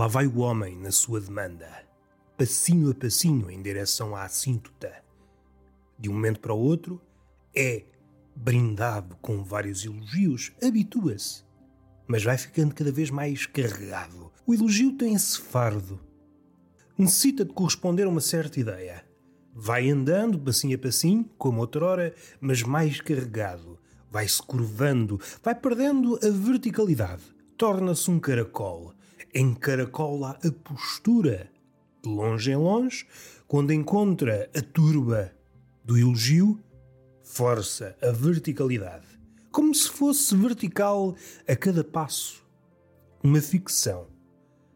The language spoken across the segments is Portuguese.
Lá vai o homem na sua demanda, passinho a passinho em direção à assíntota. De um momento para o outro, é brindado com vários elogios, habitua-se, mas vai ficando cada vez mais carregado. O elogio tem esse fardo. Necessita de corresponder a uma certa ideia. Vai andando, passinho a passinho, como outrora, mas mais carregado. Vai-se curvando, vai perdendo a verticalidade. Torna-se um caracol. Encaracola a postura. De longe em longe, quando encontra a turba do elogio, força a verticalidade. Como se fosse vertical a cada passo. Uma ficção.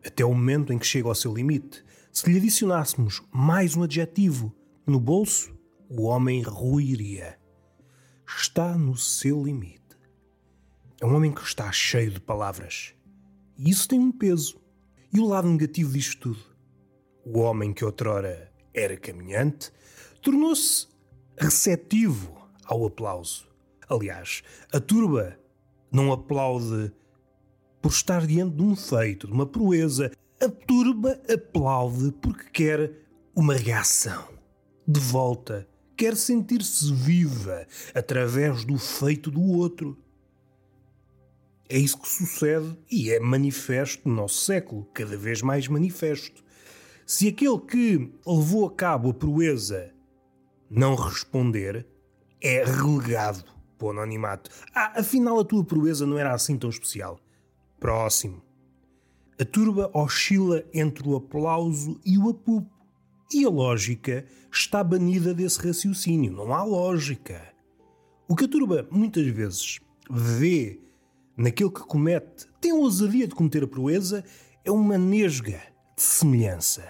Até o momento em que chega ao seu limite. Se lhe adicionássemos mais um adjetivo, no bolso, o homem ruiria. Está no seu limite. É um homem que está cheio de palavras. E isso tem um peso. E o lado negativo disto tudo? O homem que outrora era caminhante tornou-se receptivo ao aplauso. Aliás, a turba não aplaude por estar diante de um feito, de uma proeza. A turba aplaude porque quer uma reação de volta, quer sentir-se viva através do feito do outro. É isso que sucede e é manifesto no nosso século, cada vez mais manifesto. Se aquele que levou a cabo a proeza não responder, é relegado para o anonimato. Ah, afinal a tua proeza não era assim tão especial. Próximo. A turba oscila entre o aplauso e o apupo. E a lógica está banida desse raciocínio. Não há lógica. O que a turba muitas vezes vê naquele que comete, tem a ousadia de cometer a proeza, é uma nesga de semelhança.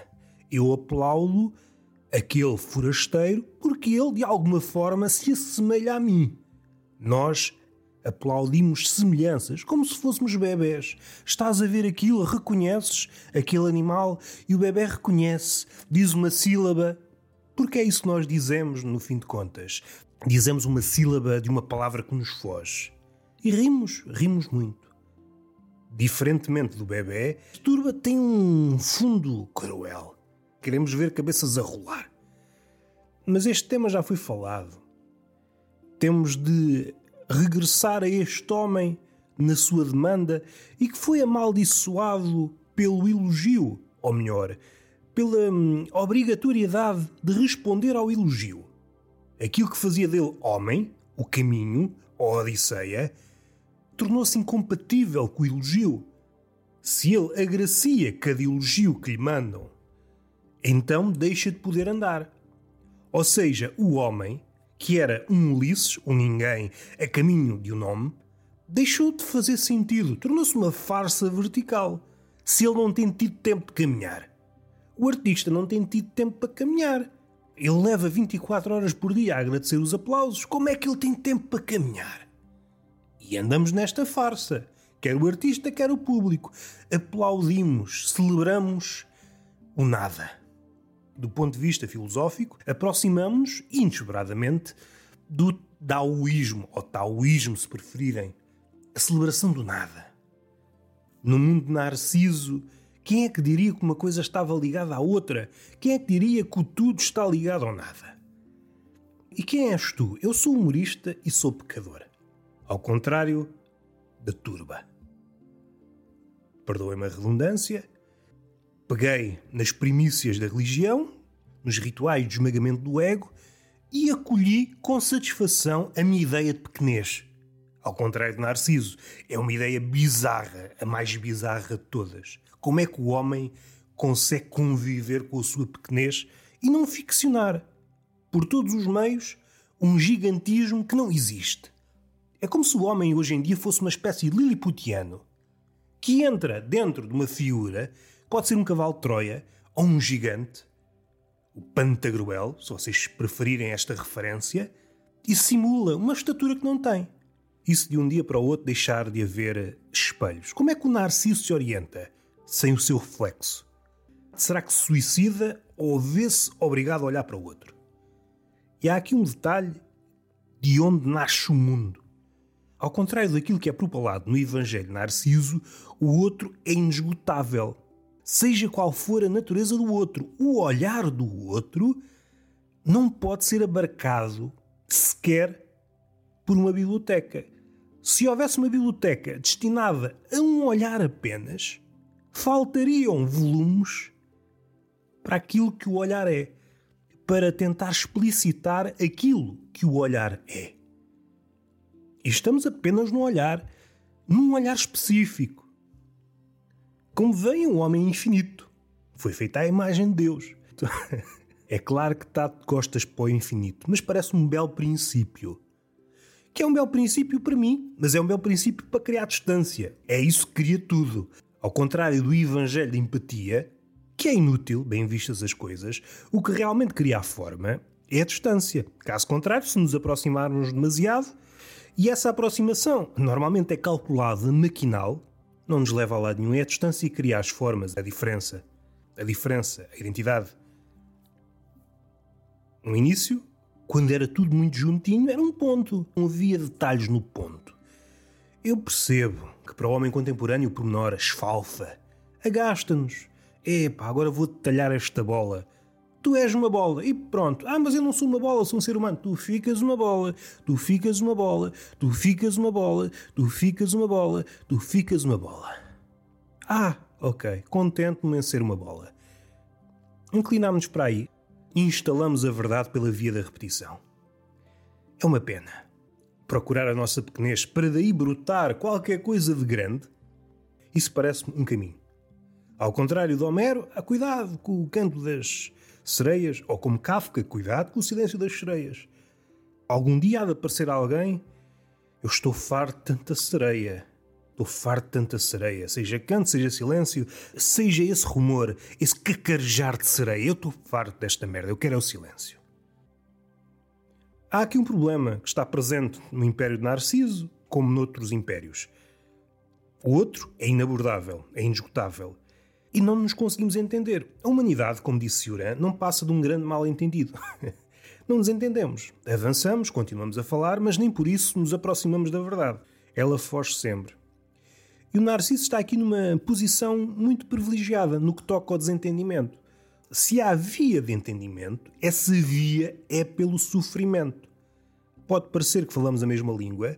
Eu aplaudo aquele forasteiro porque ele de alguma forma se assemelha a mim. Nós aplaudimos semelhanças, como se fôssemos bebés. Estás a ver aquilo, reconheces aquele animal e o bebê reconhece, diz uma sílaba. Porque é isso que nós dizemos, no fim de contas. Dizemos uma sílaba de uma palavra que nos foge. E rimos, rimos muito. Diferentemente do bebê, turba tem um fundo cruel. Queremos ver cabeças a rolar. Mas este tema já foi falado. Temos de regressar a este homem na sua demanda e que foi amaldiçoado pelo elogio, ou melhor, pela hum, obrigatoriedade de responder ao elogio. Aquilo que fazia dele homem, o caminho, a Odisseia, tornou-se incompatível com o elogio. Se ele agracia cada elogio que lhe mandam, então deixa de poder andar. Ou seja, o homem que era um Ulisses, um ninguém, a caminho de um nome, deixou de fazer sentido, tornou-se uma farsa vertical. Se ele não tem tido tempo de caminhar. O artista não tem tido tempo para caminhar. Ele leva 24 horas por dia a agradecer os aplausos. Como é que ele tem tempo para caminhar? E andamos nesta farsa. Quer o artista, quer o público. Aplaudimos, celebramos o nada do ponto de vista filosófico, aproximamos-nos inesperadamente do taoísmo, ou taoísmo se preferirem, a celebração do nada. No mundo Narciso, quem é que diria que uma coisa estava ligada à outra? Quem é que diria que o tudo está ligado ao nada? E quem és tu? Eu sou humorista e sou pecador. Ao contrário da turba. Perdoem-me a redundância, Peguei nas primícias da religião, nos rituais de esmagamento do ego e acolhi com satisfação a minha ideia de pequenez. Ao contrário de Narciso, é uma ideia bizarra, a mais bizarra de todas. Como é que o homem consegue conviver com a sua pequenez e não ficcionar, por todos os meios, um gigantismo que não existe? É como se o homem hoje em dia fosse uma espécie de liliputiano que entra dentro de uma figura Pode ser um cavalo de Troia ou um gigante, o Pantagruel, se vocês preferirem esta referência, e simula uma estatura que não tem. Isso de um dia para o outro deixar de haver espelhos. Como é que o Narciso se orienta sem o seu reflexo? Será que se suicida ou vê-se obrigado a olhar para o outro? E há aqui um detalhe de onde nasce o mundo. Ao contrário daquilo que é propalado no Evangelho Narciso, o outro é inesgotável seja qual for a natureza do outro. O olhar do outro não pode ser abarcado sequer por uma biblioteca. Se houvesse uma biblioteca destinada a um olhar apenas, faltariam volumes para aquilo que o olhar é, para tentar explicitar aquilo que o olhar é. E estamos apenas no olhar, num olhar específico. Vem o homem infinito. Foi feita à imagem de Deus. É claro que está de costas para o infinito, mas parece um belo princípio. Que é um belo princípio para mim, mas é um belo princípio para criar distância. É isso que cria tudo. Ao contrário do evangelho de empatia, que é inútil, bem vistas as coisas, o que realmente cria a forma é a distância. Caso contrário, se nos aproximarmos demasiado, e essa aproximação normalmente é calculada maquinal, não nos leva a lado nenhum, é a distância que cria as formas, a diferença. A diferença, a identidade. No início, quando era tudo muito juntinho, era um ponto. Não havia detalhes no ponto. Eu percebo que para o homem contemporâneo o pormenor esfalfa, agasta-nos. Epá, agora vou detalhar esta bola. Tu és uma bola e pronto. Ah, mas eu não sou uma bola, sou um ser humano. Tu ficas uma bola, tu ficas uma bola, tu ficas uma bola, tu ficas uma bola, tu ficas uma bola. Ah, ok, contente-me em ser uma bola. Inclinámos-nos para aí e instalamos a verdade pela via da repetição. É uma pena. Procurar a nossa pequenez para daí brotar qualquer coisa de grande, isso parece-me um caminho. Ao contrário de Homero, há cuidado com o canto das sereias, ou como Kafka, cuidado com o silêncio das sereias. Algum dia há de aparecer alguém, eu estou farto de tanta sereia. Estou farto de tanta sereia, seja canto, seja silêncio, seja esse rumor, esse cacarejar de sereia. Eu estou farto desta merda, eu quero é o silêncio. Há aqui um problema que está presente no Império de Narciso, como noutros impérios. O outro é inabordável, é inesgotável. E não nos conseguimos entender. A humanidade, como disse Sioran, não passa de um grande mal-entendido. não nos entendemos. Avançamos, continuamos a falar, mas nem por isso nos aproximamos da verdade. Ela foge sempre. E o Narciso está aqui numa posição muito privilegiada no que toca ao desentendimento. Se há via de entendimento, essa via é pelo sofrimento. Pode parecer que falamos a mesma língua,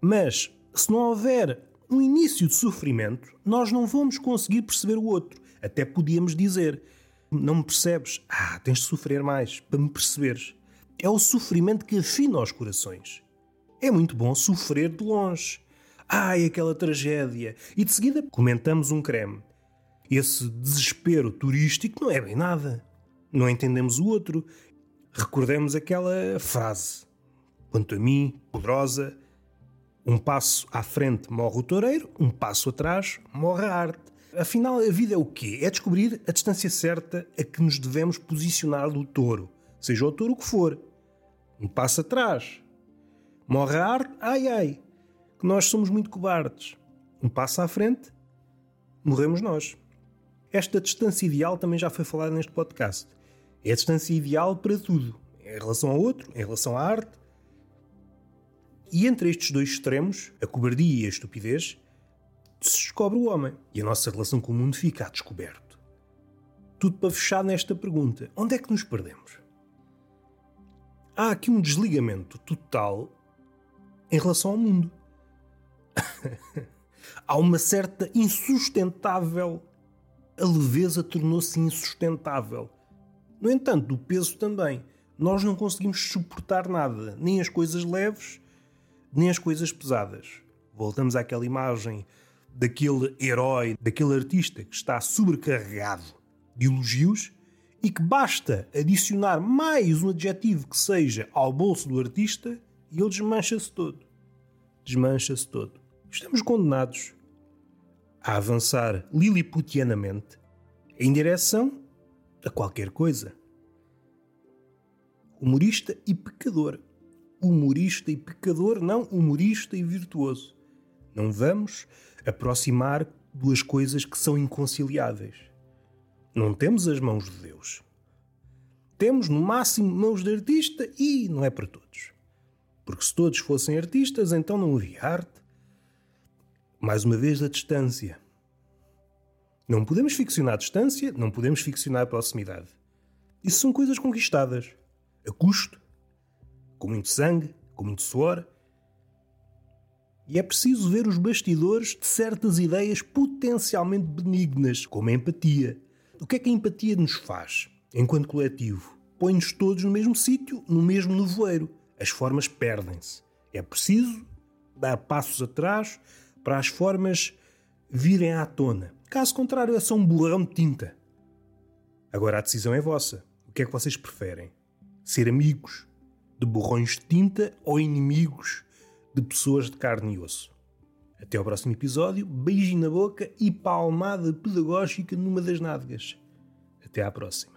mas se não houver um início de sofrimento, nós não vamos conseguir perceber o outro. Até podíamos dizer: Não me percebes? Ah, tens de sofrer mais para me perceberes. É o sofrimento que afina os corações. É muito bom sofrer de longe. Ai, aquela tragédia! E de seguida comentamos um creme. Esse desespero turístico não é bem nada. Não entendemos o outro. Recordemos aquela frase. Quanto a mim, poderosa, um passo à frente morre o toureiro, um passo atrás morre a arte. Afinal, a vida é o quê? É descobrir a distância certa a que nos devemos posicionar do touro, seja o touro o que for. Um passo atrás morre a arte, ai ai que nós somos muito cobardes. Um passo à frente, morremos nós. Esta distância ideal também já foi falada neste podcast. É a distância ideal para tudo, em relação ao outro, em relação à arte. E entre estes dois extremos, a cobardia e a estupidez, se descobre o homem e a nossa relação com o mundo fica a descoberto. Tudo para fechar nesta pergunta: onde é que nos perdemos? Há aqui um desligamento total em relação ao mundo. Há uma certa insustentável. A leveza tornou-se insustentável. No entanto, o peso também. Nós não conseguimos suportar nada, nem as coisas leves, nem as coisas pesadas. Voltamos àquela imagem daquele herói, daquele artista que está sobrecarregado de elogios e que basta adicionar mais um adjetivo que seja ao bolso do artista e ele desmancha-se todo. Desmancha-se todo estamos condenados a avançar liliputianamente em direção a qualquer coisa. Humorista e pecador. Humorista e pecador, não humorista e virtuoso. Não vamos aproximar duas coisas que são inconciliáveis. Não temos as mãos de Deus. Temos, no máximo, mãos de artista e não é para todos. Porque se todos fossem artistas, então não havia arte, mais uma vez, a distância. Não podemos ficcionar a distância, não podemos ficcionar a proximidade. Isso são coisas conquistadas. A custo, com muito sangue, com muito suor. E é preciso ver os bastidores de certas ideias potencialmente benignas, como a empatia. O que é que a empatia nos faz, enquanto coletivo? Põe-nos todos no mesmo sítio, no mesmo nevoeiro. As formas perdem-se. É preciso dar passos atrás para as formas virem à tona. Caso contrário, é só um borrão de tinta. Agora a decisão é vossa. O que é que vocês preferem? Ser amigos de borrões de tinta ou inimigos de pessoas de carne e osso? Até ao próximo episódio, beijinho na boca e palmada pedagógica numa das nádegas. Até à próxima.